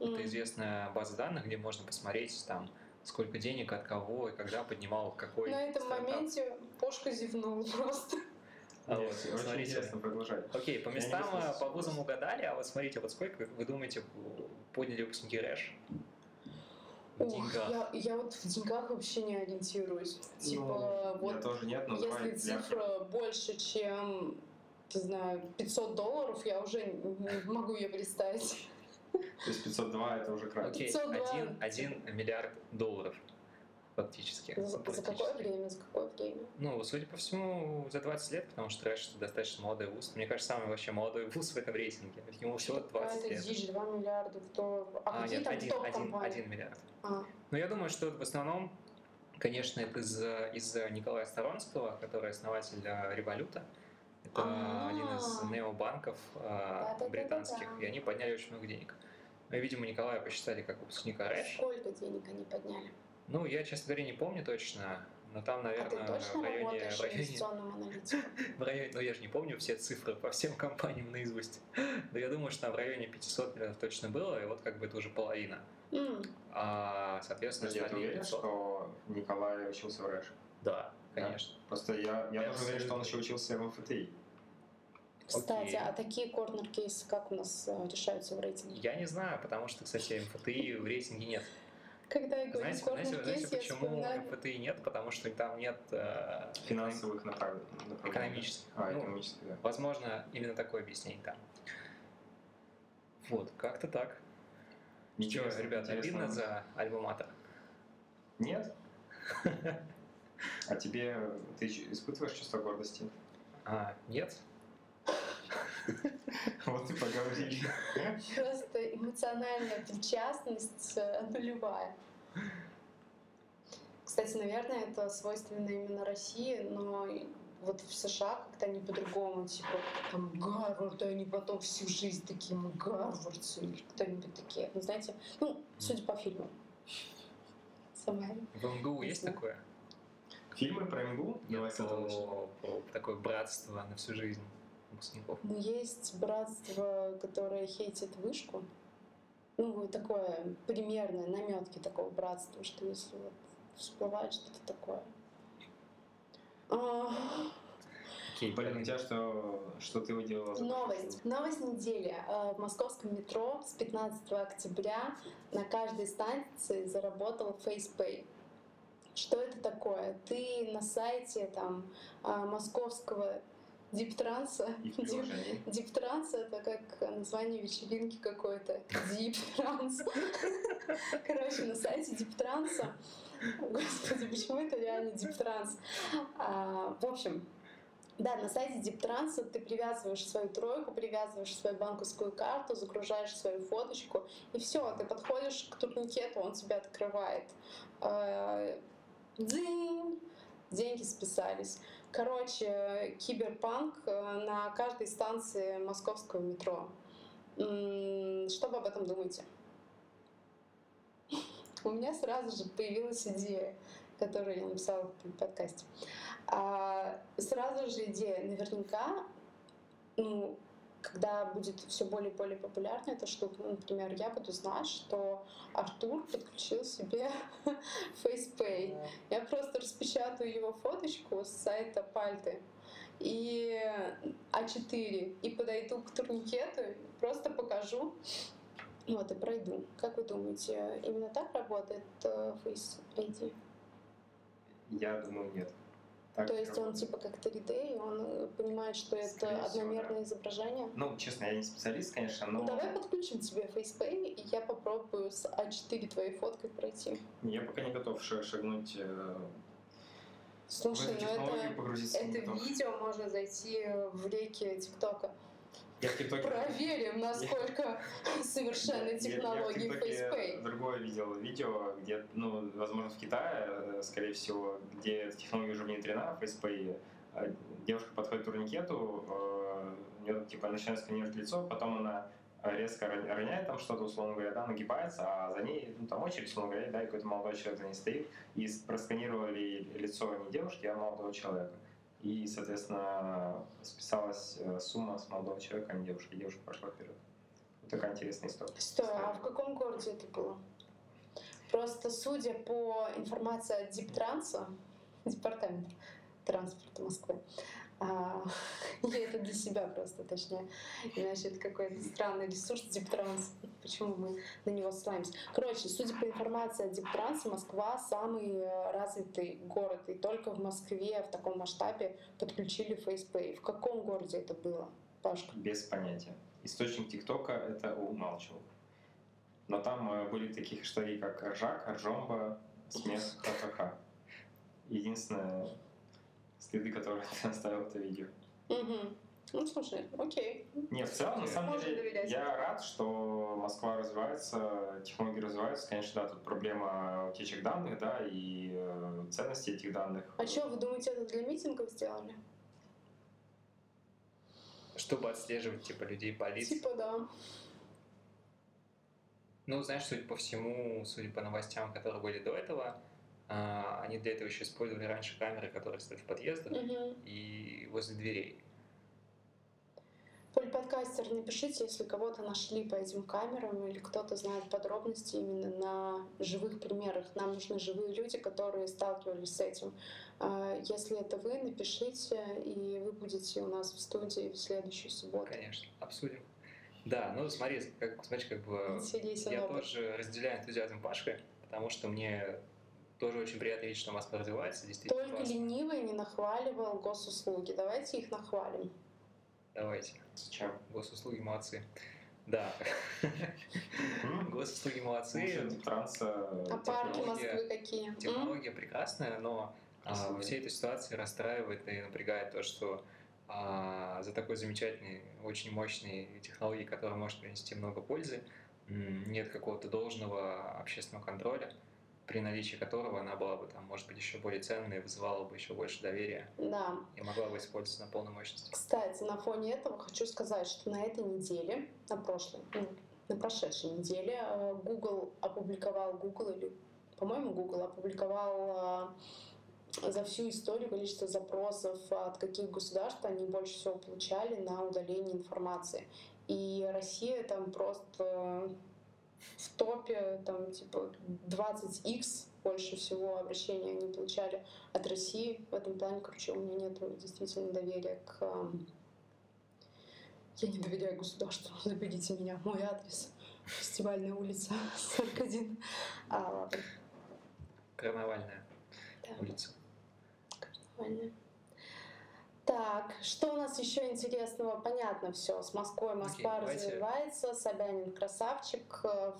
S1: это
S3: Мгм.
S1: известная база данных, где можно посмотреть там, сколько денег от кого и когда поднимал какой
S3: На этом
S1: стартап.
S3: моменте Пошка зевнул просто.
S1: А вот,
S2: Нет, очень
S1: смотрите.
S2: интересно продолжать.
S1: Окей, по местам э, по вузам угадали, а вот смотрите, вот сколько, вы думаете, подняли выпускники РЭШ? Деньгах.
S3: я, я вот в деньгах вообще не ориентируюсь. Типа,
S2: Ну, Я
S3: вот
S2: тоже нет, но
S3: если
S2: для-
S3: цифра больше, чем, не знаю, 500 долларов, я уже не могу ее представить.
S2: То есть 502 это уже край.
S1: Окей,
S3: 502.
S1: один, один миллиард долларов фактически.
S3: За, за какое время? За какое время?
S1: Ну, судя по всему, за 20 лет, потому что РЭШ достаточно молодой вуз. Мне кажется, самый вообще молодой вуз в этом рейтинге. Ему всего 20
S3: Какая-то
S1: лет.
S3: дичь, 2 миллиарда в долларов. А,
S1: А,
S3: какие
S1: нет,
S3: там
S1: один,
S3: топ
S1: один,
S3: компании?
S1: один миллиард.
S3: А,
S1: Но я думаю, что в основном, конечно, это из, из Николая Сторонского, который основатель э, Революта. Это
S3: А.
S1: один из необанков э,
S3: Да-да-да-да-да.
S1: британских, и они подняли очень много денег. Ну и, видимо, Николая посчитали как выпускника РЭШ.
S3: сколько денег они подняли?
S1: Ну, я, честно говоря, не помню точно, но там,
S3: а
S1: наверное,
S3: ты точно
S1: в районе, в районе, в районе, ну я же не помню все цифры по всем компаниям наизусть. Но я думаю, что там в районе 500 миллионов точно было, и вот как бы это уже половина.
S3: М,
S1: А, соответственно,
S2: Подожди, а уверен,
S1: 500.
S2: что Николай учился в РЭШ?
S1: Да, конечно.
S2: Просто я, я
S1: Я
S2: тоже уверен, что он еще учился в МФТИ.
S3: Кстати,
S1: Окей.
S3: а такие корнер-кейсы как у нас э, решаются в рейтинге?
S1: Я не знаю, потому что, кстати, МФТИ в рейтинге нет.
S3: Когда я говорю
S1: Знаете, знаете, знаете почему
S3: вспоминаю...
S1: МФТИ нет? Потому что там нет э,
S2: Финансовых направ- направлений.
S1: экономических.
S2: А,
S1: Ну,
S2: экономических, да.
S1: Возможно, именно такое объяснение там. Вот, как-то так. Что,
S2: Интересно,
S1: ребята,
S2: интересно.
S1: обидно за альбоматор?
S2: Нет? А тебе, ты испытываешь чувство гордости?
S1: А, нет?
S2: Вот и поговорили.
S3: Просто эмоциональная причастность э, нулевая. Кстати, наверное, это свойственно именно России, но вот в США как-то они по-другому, типа там Гарвард, и они потом всю жизнь такие, мы гарвардцы или кто-нибудь такие. Ну, знаете, ну, судя по фильму. Сама.
S1: В МГУ есть такое?
S2: Фильмы про МГУ? Давай этого начнем.
S1: Про- про такое братство на всю жизнь выпускников.
S3: Ну, есть братство, которое хейтит вышку. Ну, такое примерное, наметки такого братства, что если вот всплывает что-то такое. А,
S1: Окей,
S2: Блин, у тебя что, что ты выделила? за
S3: Новость. Новость недели. А, В московском метро с 15 октября на каждой станции заработал FacePay. Что это такое? Ты на сайте там а, московского диптранса,
S2: И в
S3: дип-
S2: приложении.
S3: Диптранс это как название вечеринки какой-то. Диптранс. Короче, на сайте Диптранса. Господи, почему это реально Диптранс? А, в общем, да, на сайте Диптранса ты привязываешь свою тройку, привязываешь свою банковскую карту, загружаешь свою фоточку, и все, ты подходишь к турникету, он тебя открывает. А, Дзинь! Деньги списались. Короче, киберпанк э, на каждой станции московского метро. Что вы об этом думаете? У меня сразу же появилась идея, которую я написала в подкасте. А, сразу же идея, наверняка, ну, когда будет все более и более популярна эта штука, ну, например, я буду знать, что Артур подключил себе FacePay. Я просто распечатаю его фоточку с сайта Пальты и А4 и подойду к турникету, просто покажу, вот, и пройду. Как вы думаете, именно так работает э, Face ID?
S2: Я думаю, нет. Так
S3: То есть он типа как 3D, и он э, понимает, что это
S2: Скорее всего,
S3: одномерное изображение?
S2: Ну, честно, я не специалист, конечно, но
S3: Ну, давай подключим тебе FacePay, и я попробую с А4 твоей фоткой пройти.
S2: я пока не готов ша- шагнуть э,
S3: Слушай, ну это, это видео можно зайти в реки ТикТока.
S2: Я в ТикТоке...
S3: Проверим, насколько совершенны
S2: Я- я-
S3: технологии
S2: Я
S3: FacePay.
S2: другое видел видео, где, ну, возможно, в Китае, э, скорее всего, где технология уже внедрена, FacePay, э, девушка подходит к турникету, э, у нее типа начинает сканировать лицо, потом она резко роняет там что-то, условно говоря, да, нагибается, а за ней, ну, там очередь, условно говоря, да, и какой-то молодой человек за ней стоит, и просканировали лицо не девушки, а молодого человека. И, соответственно, списалась э, сумма с молодого человека, а не девушки. Девушка пошла вперед. Вот такая интересная история.
S3: Стой, а в каком городе это было? Просто судя по информации от Диптранса, департамента транспорта Москвы, я это для себя просто, точнее. Иначе это какой-то странный ресурс Диптранс. Почему мы на него ссылаемся? Короче, судя по информации от Диптранса, Москва самый э, развитый город. И только в Москве в таком масштабе подключили FacePay. В каком городе это было, Пашка?
S2: Без понятия. Источник ТикТока это умалчивал. Но там э, были такие хэштеги, как ржак, ржомба, смех, ха-ха-ха. Единственное, следы, которые ты оставил это видео.
S3: Угу. Ну, слушай, окей.
S2: Не, в целом, на самом
S3: Можно
S2: деле,
S3: доверять.
S2: я рад, что Москва развивается, технологии развиваются. Конечно, да, тут проблема утечек данных, да, и э, ценности этих данных.
S3: А что, вы думаете, это для митингов сделали?
S1: Чтобы отслеживать, типа, людей по лицам.
S3: Типа, да.
S1: Ну, знаешь, судя по всему, судя по новостям, которые были до этого, они для этого еще использовали раньше камеры, которые стоят в подъездах
S3: Угу.
S1: и возле дверей.
S3: Поль-подкастер, напишите, если кого-то нашли по этим камерам или кто-то знает подробности именно на живых примерах. Нам нужны живые люди, которые сталкивались с этим. А, Если это вы, напишите, и вы будете у нас в студии в следующую субботу.
S1: Конечно, обсудим. Да, ну смотри, как, смотри, как бы
S3: Интересен
S1: я
S3: опыт.
S1: тоже разделяю энтузиазм Пашки, потому что мне тоже очень приятно видеть, что Москва развивается, действительно
S3: Только
S1: классно.
S3: ленивый не нахваливал госуслуги. Давайте их нахвалим.
S1: Давайте,
S2: Зачем?
S1: госуслуги молодцы. Да, госуслуги молодцы,
S2: транса,
S3: А парки Москвы какие?
S1: Технология прекрасная, но а, всей этой ситуации расстраивает и напрягает то, что а, за такой замечательной, очень мощной технологией, которая может принести много пользы, нет какого-то должного общественного контроля, при наличии которого она была бы там, может быть, еще более ценной, вызывала бы еще больше доверия
S3: Да.
S1: и могла бы использоваться на полной мощности.
S3: Кстати, на фоне этого хочу сказать, что на этой неделе, на прошлой, ну, на прошедшей неделе э, Google опубликовал, Google или, по-моему, Google опубликовал э, за всю историю количество запросов, от каких государств они больше всего получали на удаление информации. И Россия там просто в топе, там типа 20x больше всего обращений они получали от России в этом плане, короче, у меня нет действительно доверия к... эм, Я не доверяю государству, заберите меня, мой адрес. Фестивальная улица, 41. А,
S1: Карнавальная
S3: да,
S1: улица.
S3: нормально. Так, что у нас еще интересного? Понятно все. С Москвой Москва
S1: давайте.
S3: развивается, Собянин красавчик, э,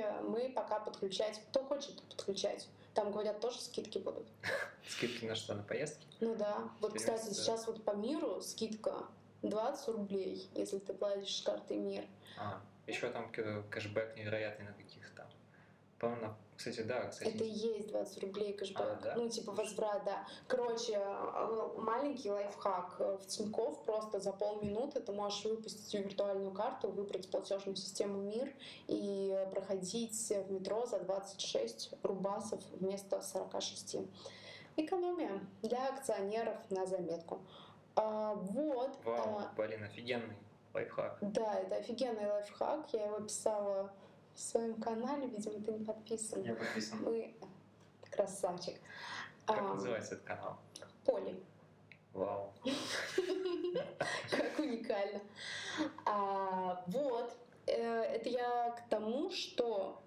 S3: э, Мы пока подключать. Кто хочет подключать? Там, говорят, тоже скидки будут.
S1: Скидки на что, на поездки?
S3: Ну да. Вот, кстати, сейчас вот по миру скидка 20 рублей, если ты платишь с карты МИР.
S1: А, еще там кэшбэк невероятный на каких-то. По-моему, на- кстати, да, кстати.
S3: Это и есть 20 рублей кэшбэк.
S1: А, да?
S3: Ну, типа возврат, да. Короче, э, маленький лайфхак. Э, В Тинькофф просто за полминуты ты можешь выпустить виртуальную карту, выбрать платежную систему МИР и проходить в метро за 26 рубасов вместо 46. Экономия для акционеров на заметку. А, вот.
S1: Вау,
S3: а,
S1: блин, офигенный лайфхак.
S3: Да, это офигенный лайфхак. Я его писала в своем канале, видимо, ты не подписан.
S2: Я подписан.
S3: Мы красавчик.
S1: Как
S3: А,
S1: называется этот канал?
S3: Поли.
S1: Вау.
S3: Как уникально. А, вот. Э, Это я к тому, что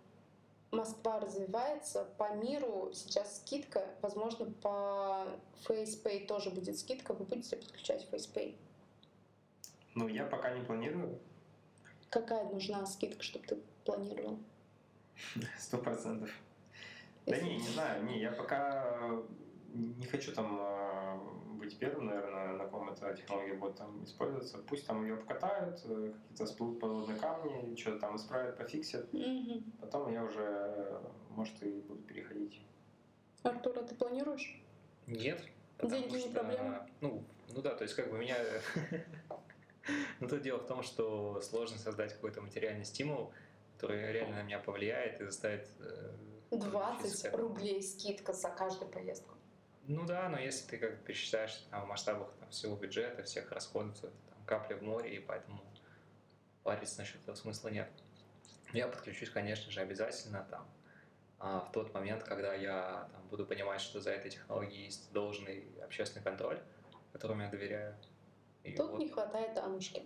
S3: Москва развивается, по миру сейчас скидка, возможно, по FacePay тоже будет скидка, вы будете подключать FacePay.
S2: Ну, я пока не планирую,
S3: Какая нужна скидка, чтобы ты планировал?
S2: сто процентов. Да не, не знаю, не, я пока не хочу там э, быть первым, наверное, на ком эта технология будет там использоваться. Пусть там ее покатают, э, какие-то всплывут подводные камни, что-то там исправят, пофиксят.
S3: Мгм.
S2: Потом я уже, может, и буду переходить.
S3: Артур, а ты планируешь?
S1: Нет,
S3: Деньги не
S1: что,
S3: проблема?
S1: Ну, ну да, то есть как бы меня... Ну, тут дело в том, что сложно создать какой-то материальный стимул, который реально на меня повлияет и заставит... э,
S3: 20
S1: физически-
S3: рублей скидка за каждую поездку.
S1: Ну да, но если ты как бы пересчитаешь там, в масштабах там, всего бюджета, всех расходов, то это там, капля в море, и поэтому париться насчет этого смысла нет. Я подключусь, конечно же, обязательно там, а, в тот момент, когда я там, буду понимать, что за этой технологией есть должный общественный контроль, которому я доверяю. И
S3: Тут
S1: вот-
S3: не хватает Анушки,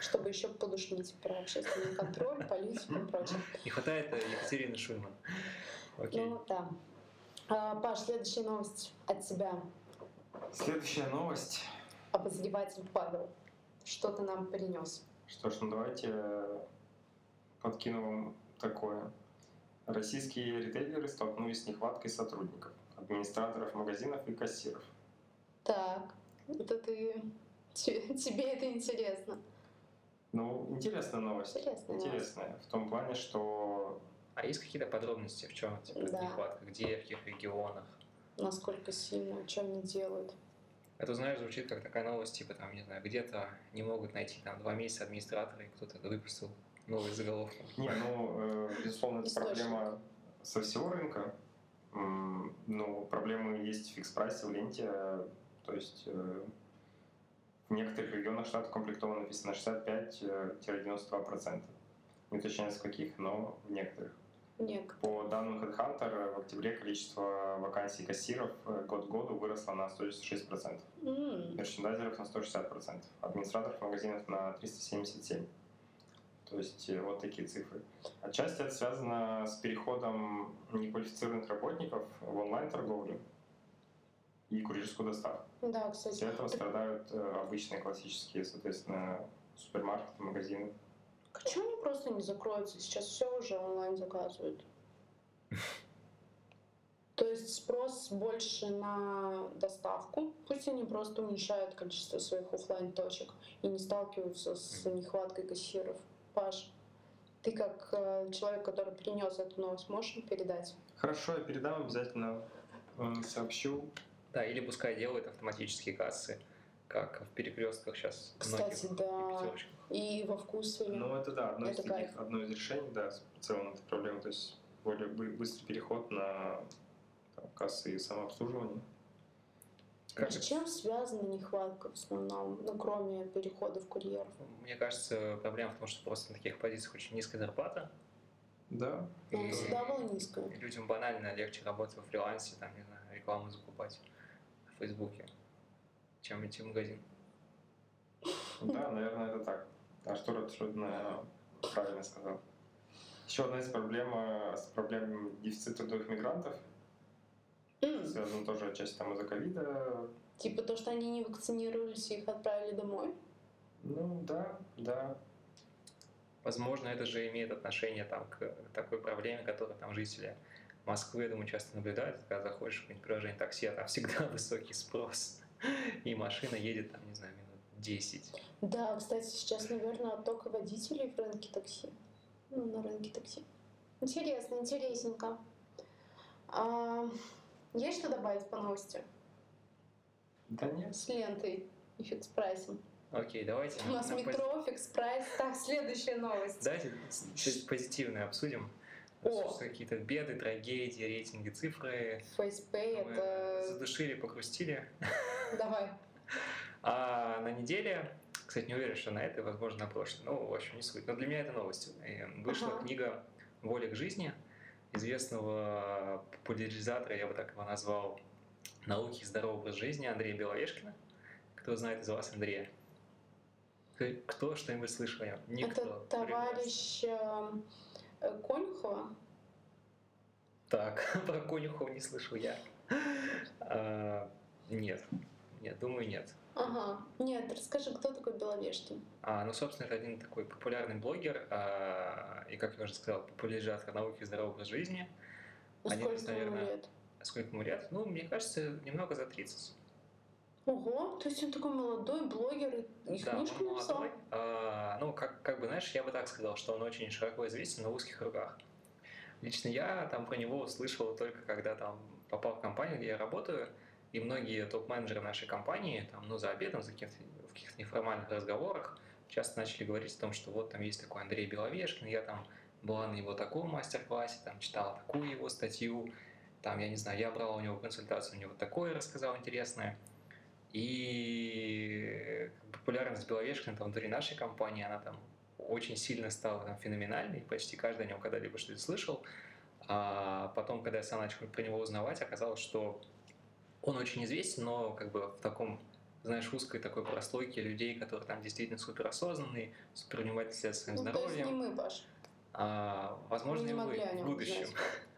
S3: чтобы еще подушнить про общественный контроль, политику и прочее.
S1: Не хватает э, Екатерины Шульман. Окей.
S3: Ну да. А, Паш, следующая новость от тебя.
S2: Следующая новость.
S3: Обозреватель Павел. Что ты нам принес?
S2: Что ж, ну давайте э, подкину вам такое. Российские ритейлеры столкнулись с нехваткой сотрудников, администраторов магазинов и кассиров.
S3: Так, это ты... те- Тебе это интересно.
S2: Ну, интересная новость.
S3: Интересная новость.
S2: Интересная. В том плане, что
S1: А есть какие-то подробности, в чем типа,
S3: Да.
S1: нехватка, где, в каких регионах?
S3: Насколько сильно, что они делают.
S1: Это, знаешь, звучит как такая новость, типа там, не знаю, где-то не могут найти там два месяца администратора, и кто-то выпустил новый заголовок.
S2: Не, ну, э, безусловно, это проблема со всего рынка. Ну, проблемы есть в фикс-прайсе, в ленте. То есть э, в некоторых регионах штат укомплектован написано 65-92%. Не уточняется в каких, но в некоторых.
S3: Нет.
S2: По данным HeadHunter, в октябре количество вакансий кассиров э, год к году выросло на 196%,
S3: М,
S2: мерчендайзеров на 160%, администраторов магазинов на 377%. То есть э, вот такие цифры. Отчасти это связано с переходом неквалифицированных работников в онлайн-торговлю и курьерскую доставку.
S3: Да, кстати.
S2: этого страдают э, обычные классические, соответственно, супермаркеты, магазины.
S3: Почему они просто не закроются? Сейчас все уже онлайн заказывают. То есть спрос больше на доставку. Пусть они просто уменьшают количество своих оффлайн точек и не сталкиваются с нехваткой кассиров. Паш, ты как э, человек, который принес эту новость, можешь передать?
S2: Хорошо, я передам обязательно, э, сообщу.
S1: Да, или пускай делают автоматические кассы, как в перекрестках сейчас.
S3: Кстати, да. И во вкусе.
S2: Ну, это да, одно из,
S3: Это
S2: таких,
S3: кайф.
S2: одно из решений, да, в целом это проблема, то есть более бы- быстрый переход на там, кассы и самообслуживание.
S1: Как
S3: С чем связана нехватка в основном, ну, кроме переходов курьеров?
S1: Мне кажется, проблема в том, что просто на таких позициях очень низкая зарплата.
S2: Да,
S3: Ну,
S1: И
S3: всегда была низкая.
S1: людям банально легче работать во фрилансе, там, не знаю, рекламу закупать в Фейсбуке, чем идти в магазин.
S2: да, наверное, это так. А что наверное, правильно сказал. Еще одна из проблем, э, с проблем дефицита трудовых мигрантов,
S3: М,
S2: связана тоже отчасти там из-за ковида.
S3: Типа то, что они не вакцинировались и их отправили домой?
S2: Ну, да, да,
S1: Возможно, это же имеет отношение там, к такой проблеме, которую там жители Москвы, я думаю, часто наблюдают, когда заходишь в какое-нибудь приложение такси, а там всегда высокий спрос, и машина едет там, не знаю, минут 10.
S3: Да, кстати, сейчас, наверное, отток водителей в рынке такси. Ну, на рынке такси. Интересно, интересненько. А, есть что добавить по новости?
S2: да нет.
S3: С Лентой и Fix Price ом.
S1: Окей, давайте.
S3: У нас
S1: на пози-
S3: метро, Fix Price. Так, следующая новость.
S1: Давайте чуть позитивное обсудим.
S3: О.
S1: Какие-то беды, трагедии, рейтинги, цифры.
S3: FacePay
S1: Мы
S3: это...
S1: задушили, покрустили.
S3: Давай.
S1: А на неделе, кстати, не уверен, что на этой, возможно, на прошлой. Ну, в общем, не суть. Но для меня это новость. Вышла
S3: Ага.
S1: книга «Воля к жизни» известного популяризатора, я бы так его назвал, науки и здорового образа жизни Андрея Беловешкина. Кто знает из вас Андрея? Кто- что-нибудь слышал? о нем? Никто.
S3: Это товарищ э, э, Конюхова.
S1: Так, про Конюхова не слышал я. А, Нет, нет, думаю, нет.
S3: Ага. Нет, расскажи, кто такой Беловешкин?
S1: А, ну, собственно, это один такой популярный блогер, а, и, как я уже сказал, популяризатор науки и здорового образа жизни.
S3: Ну,
S1: Один
S3: Сколько
S1: из,
S3: ему
S1: наверное,
S3: лет?
S1: Сколько ему лет? Ну, мне кажется, немного за 30.
S3: Ого, то есть он такой молодой блогер и
S1: Да,
S3: книжку
S1: он
S3: написал?
S1: молодой. А, ну, как, как бы, знаешь, я бы так сказал, что он очень широко известен на узких кругах. Лично я там про него услышал только когда там попал в компанию, где я работаю, И многие топ-менеджеры нашей компании, там, ну, за обедом, за каких-то, в каких-то неформальных разговорах, часто начали говорить о том, что вот там есть такой Андрей Беловешкин, я там была на его таком мастер-классе, там читала такую его статью, там, я не знаю, я брала у него консультацию, у него такое рассказал интересное. И популярность Беловешкина там внутри нашей компании, она там очень сильно стала там, феноменальной, почти каждый о нем когда-либо что-то слышал. А потом, когда я сам начал про него узнавать, оказалось, что он очень известен, но как бы в таком, знаешь, узкой такой прослойке людей, которые там действительно супер осознанные, супер внимательны своим
S3: ну,
S1: здоровьем.
S3: То есть не мы, Паш.
S1: А, возможно,
S3: Мы не
S1: вы в будущем.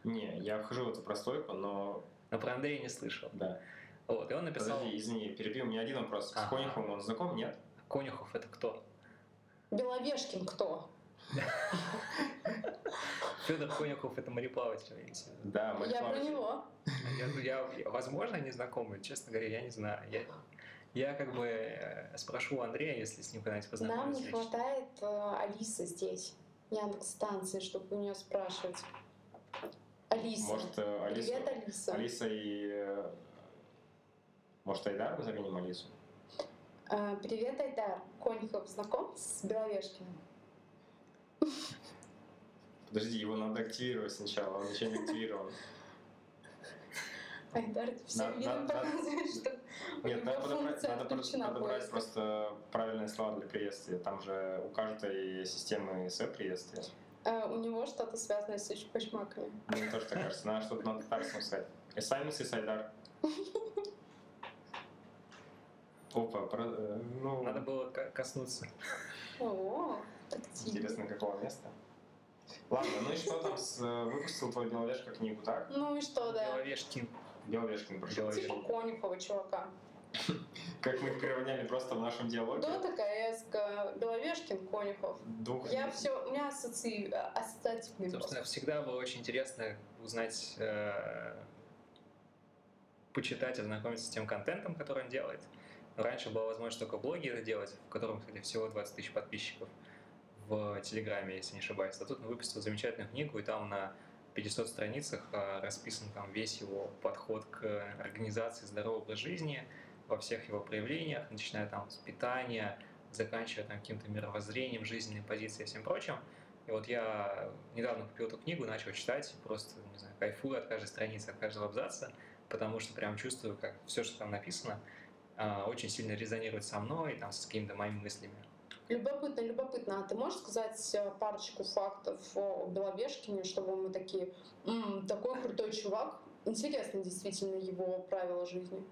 S2: Не, я вхожу в эту прослойку, но
S1: Но про Андрея не слышал.
S2: да.
S1: Вот, и он написал,
S2: Подожди, извини, перебил. У меня один вопрос. С
S1: Ага.
S2: Конюховым он знаком, нет?
S1: Конюхов это кто?
S3: Беловешкин кто?
S1: Федор Конюхов это мореплаватель. имеете в виду?
S2: Да, мы
S3: Я про него.
S1: Я, возможно, не знакомый, честно говоря, я не знаю. Я, я как бы э, спрошу у Андрея, если с ним когда-нибудь
S3: Нам
S1: познакомлюсь.
S3: не
S1: лично.
S3: хватает э, Алисы здесь, Яндекс станции, чтобы у нее спрашивать. Алиса.
S2: Может, э, Алису,
S3: Привет, Алиса.
S2: Алиса и... э, Может, Айдар заменим Алису?
S3: Э, привет, Айдар. Конюхов знаком с Беловешкиным?
S2: Подожди, его надо активировать сначала, он еще не активирован.
S3: Айдар, ты всем
S2: Надо-
S3: видом показываешь, что
S2: Нет, надо подобрать, надо подобрать просто правильные слова для приветствия. Там же у каждой системы свое приветствие.
S3: Э, У него что-то связанное с чпачмаками.
S2: Мне тоже так кажется. Надо что-то на татарском сказать. Эсаймис и Сайдар. Опа, про- э, ну,
S1: Надо было ко- коснуться.
S3: О,
S2: интересно, какого места. Ладно, ну и что там с... э, Выпустил твой Беловешка книгу, так?
S3: Ну и что, да?
S1: Беловешкин.
S2: Беловешкин, прошу.
S3: Типа Конюхова чувака.
S2: Как мы их приравняли просто в нашем диалоге.
S3: Кто такая эска Беловешкин, Конюхов?
S2: Двух...
S3: Я все, у меня ассоци... ассоциативный
S1: Собственно, всегда было очень интересно узнать, э, почитать, ознакомиться с тем контентом, который он делает. Раньше была возможность только в блоге это делать, в котором, кстати, всего 20 тысяч подписчиков в Телеграме, если не ошибаюсь. А тут он выпустил замечательную книгу, и там на 500 страницах э, расписан там весь его подход к организации здорового образа жизни во всех его проявлениях, начиная там с питания, заканчивая там каким-то мировоззрением, жизненной позицией и всем прочим. И вот я недавно купил эту книгу, начал читать, просто, не знаю, кайфую от каждой страницы, от каждого абзаца, потому что прям чувствую, как все, что там написано, а, очень сильно резонирует со мной там с какими-то моими мыслями.
S3: Любопытно, любопытно. А ты можешь сказать э, парочку фактов о Беловешкине, чтобы мы такие, «М, такой крутой чувак. Интересно действительно его правила жизни.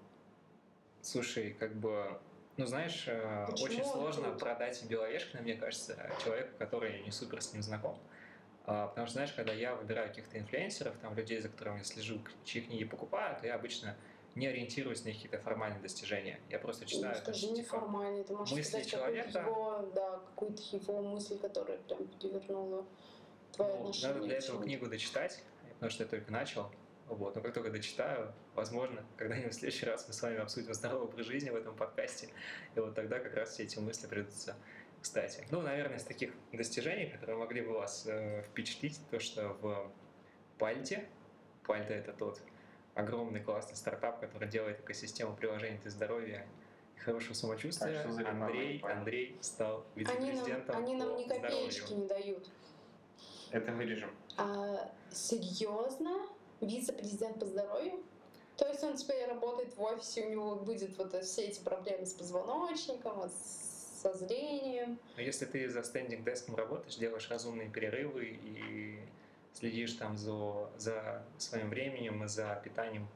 S1: Слушай, как бы, ну знаешь, э,
S3: Почему
S1: очень сложно
S3: крут?
S1: продать Беловешкина, мне кажется, человеку, который не супер с ним знаком. А, Потому что, знаешь, когда я выбираю каких-то инфлюенсеров, там, людей, за которыми я слежу, чьи книги покупаю, то я обычно не ориентируюсь на какие-то формальные достижения. Я просто
S3: Ну,
S1: читаю. там,
S3: скажи
S1: типа,
S3: неформальный, ты можешь
S1: мысли
S3: сказать какую-то
S1: человека.
S3: его, да, какую-то его мысль, которая прям перевернула твое
S1: Ну,
S3: отношение.
S1: надо для этого книгу дочитать, потому что я только начал. Вот. Но как только дочитаю, возможно, когда-нибудь в следующий раз мы с вами обсудим здоровый образ жизни в этом подкасте. И вот тогда как раз все эти мысли придутся кстати. Ну, наверное, из таких достижений, которые могли бы вас э, впечатлить, то, что в Пальте, Пальта это тот огромный классный стартап, который делает экосистему приложений для здоровья и хорошего самочувствия.
S2: Так,
S1: Андрей,
S2: Пальты?
S1: Андрей стал
S3: Они нам,
S1: вице-президентом
S3: они нам ни копеечки
S1: здоровью.
S3: не дают.
S2: Это вырежем.
S3: А, серьезно? Вице-президент по здоровью? То есть он теперь работает в офисе, у него будет вот все эти проблемы с позвоночником, вот со зрением.
S1: Но если ты за стендинг-деском работаешь, делаешь разумные перерывы и следишь там за, за своим временем и за питанием,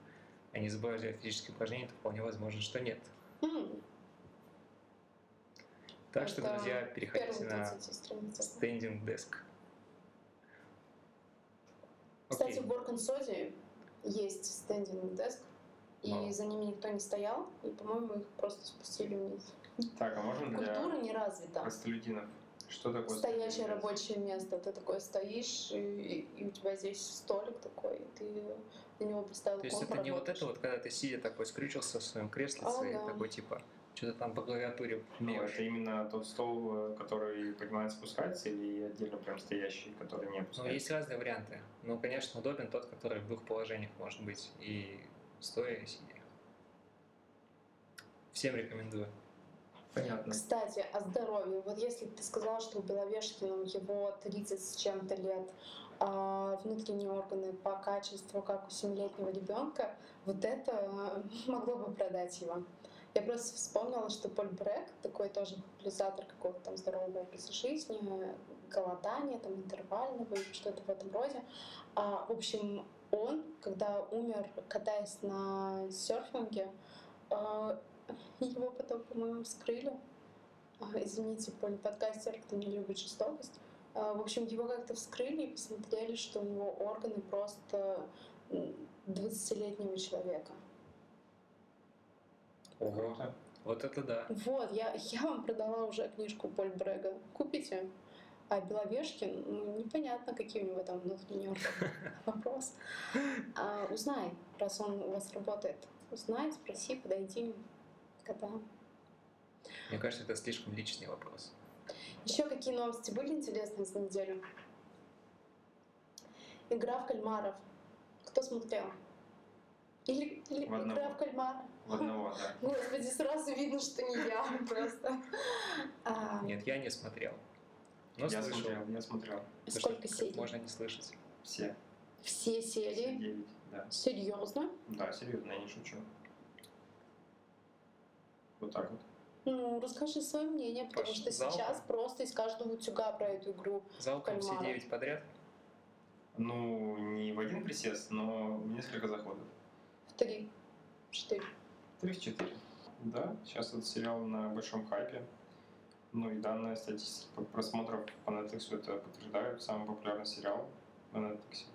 S1: а не забываешь делать физические упражнения, то вполне возможно, что нет.
S3: М,
S1: Так что,
S3: это
S1: друзья,
S3: в
S1: переходите на
S3: 30 страницах.
S1: стендинг деск.
S3: Кстати, в Work and Sodi есть стендинг деск, и
S2: Вау.
S3: за ними никто не стоял, и, по-моему, их просто спустили вниз.
S2: Так, а можно для
S3: Культура не развита.
S2: простолюдинов? Что такое
S3: Стоящее рабочее место. Ты такой стоишь, и, и у тебя здесь столик такой, и ты на него поставил
S1: То есть это не вот
S3: работаешь.
S1: это вот, когда ты сидя такой скрючился в своем креслице и
S3: Ага.
S1: такой типа что-то там по клавиатуре
S2: Ну,
S1: бьешь.
S2: это именно тот стол, э, который поднимается, спускается, или отдельно прям стоящий, который не
S1: Ну,
S2: опускается?
S1: есть разные варианты. Ну, конечно, удобен тот, который в двух положениях может быть и стоя, и сидя. Всем рекомендую.
S2: Понятно.
S3: Кстати, о здоровье. Вот если ты сказал, что у Беловешкина его 30 с чем-то лет, а внутренние органы по качеству, как у 7-летнего ребенка, вот это могло бы продать его. Я просто вспомнила, что Поль Брек, такой тоже популяризатор какого-то там здорового образа жизни, голодания, там интервального или что-то в этом роде. А, в общем, он, когда умер, катаясь на серфинге, а, его потом, по-моему, вскрыли. А, извините, Поль, подкастер, кто не любит жестокость. А, в общем, его как-то вскрыли и посмотрели, что у него органы просто 20-летнего человека.
S1: Ого. Вот это да.
S3: Вот, я, я вам продала уже книжку Поль Брега. Купите. А Беловешкин, ну, непонятно, какие у него там внутренние органы. Вопрос. А, узнай, раз он у вас работает. Узнай, спроси, подойди, когда.
S1: Мне кажется, это слишком личный вопрос.
S3: Еще какие новости были интересные за неделю? Игра в кальмаров. Кто смотрел? Или, или
S2: В одного.
S3: игра в кальмара?
S2: В одного, да.
S3: Господи, сразу видно, что не я просто. А,
S1: Нет, я не смотрел. Но
S2: Я
S1: слышал.
S2: смотрел, я смотрел.
S1: Потому
S3: Сколько
S1: что
S3: серий?
S1: Можно не слышать.
S2: Все.
S3: Все
S2: Все
S3: серии?
S2: девять, да.
S3: Серьезно?
S2: Да, серьезно, я не шучу. Вот так вот.
S3: Ну, расскажи свое мнение, потому
S1: Паш,
S3: что
S1: залпом?
S3: сейчас просто из каждого утюга про эту игру.
S1: Залпом все девять подряд.
S2: Ну, не в один присест, но в несколько заходов.
S3: В три, четыре.
S2: Три в четыре. Да, сейчас этот сериал на большом хайпе. Ну и данная статистика просмотров по Netflix это подтверждает. Самый популярный сериал на Netflix.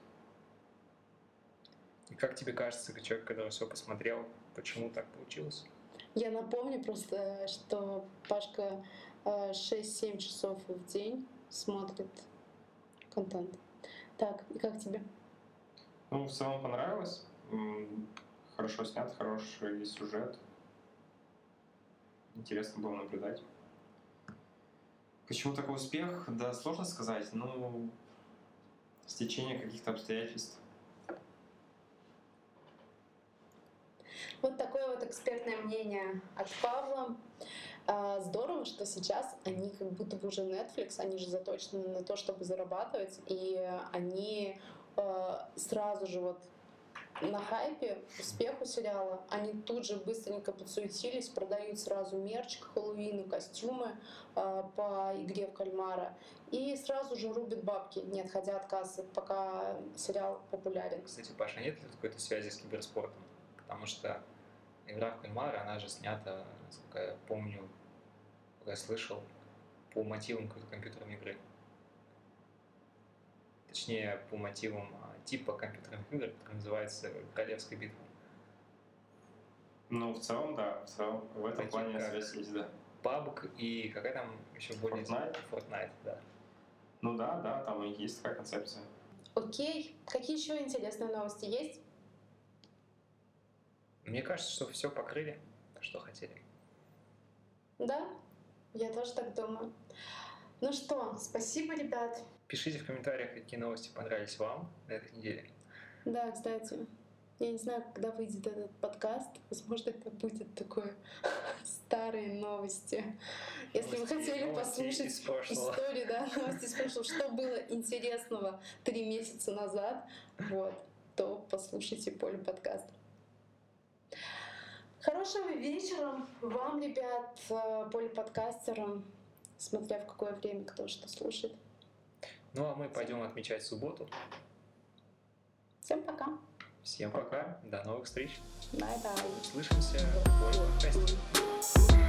S1: И как тебе кажется, человек, который все посмотрел, почему так получилось?
S3: Я напомню просто, что Пашка э, 6-7 часов в день смотрит контент. Так, и как тебе?
S2: Ну, в целом понравилось. Хорошо снят, хороший сюжет. Интересно было наблюдать. Почему такой успех? Да, сложно сказать. Ну, стечение каких-то обстоятельств.
S3: Вот такое вот экспертное мнение от Павла. А, Здорово, что сейчас они как будто бы уже Netflix, они же заточены на то, чтобы зарабатывать, и они э, сразу же вот на хайпе успеху сериала, они тут же быстренько подсуетились, продают сразу мерч к Хэллоуину, костюмы э, по игре в кальмара, и сразу же рубят бабки, не отходя от кассы, пока сериал популярен.
S1: Кстати, Паша, нет ли какой-то связи с киберспортом? Потому что игра в кальмара, она же снята, насколько я помню, как я слышал, по мотивам какой-то компьютерной игры. Точнее, по мотивам а, типа компьютерных игр, который называется «Королевская битва».
S2: Ну, в целом, да, в целом, в этом
S1: Такие
S2: плане
S1: как-
S2: связь есть, да.
S1: PUBG и какая там еще более...
S2: Fortnite?
S1: Fortnite, да.
S2: Ну да, да, там и есть такая концепция.
S3: Окей, какие еще интересные новости есть?
S1: Мне кажется, что все покрыли, что хотели.
S3: Да, я тоже так думаю. Ну что, спасибо, ребят.
S1: Пишите в комментариях, какие новости понравились вам на этой неделе.
S3: Да, кстати, я не знаю, когда выйдет этот подкаст. Возможно, это будет такое старые новости. Если вы хотели послушать историю, да, новости из прошлого, что было интересного три месяца назад, вот, то послушайте поле подкаст. Хорошего вечера вам, ребят, э, поле подкастерам, смотря в какое время кто что слушает.
S1: Ну а мы пойдем отмечать субботу.
S3: Всем пока.
S1: Всем пока, до новых встреч.
S3: Bye-bye.
S1: Услышимся в подкасте.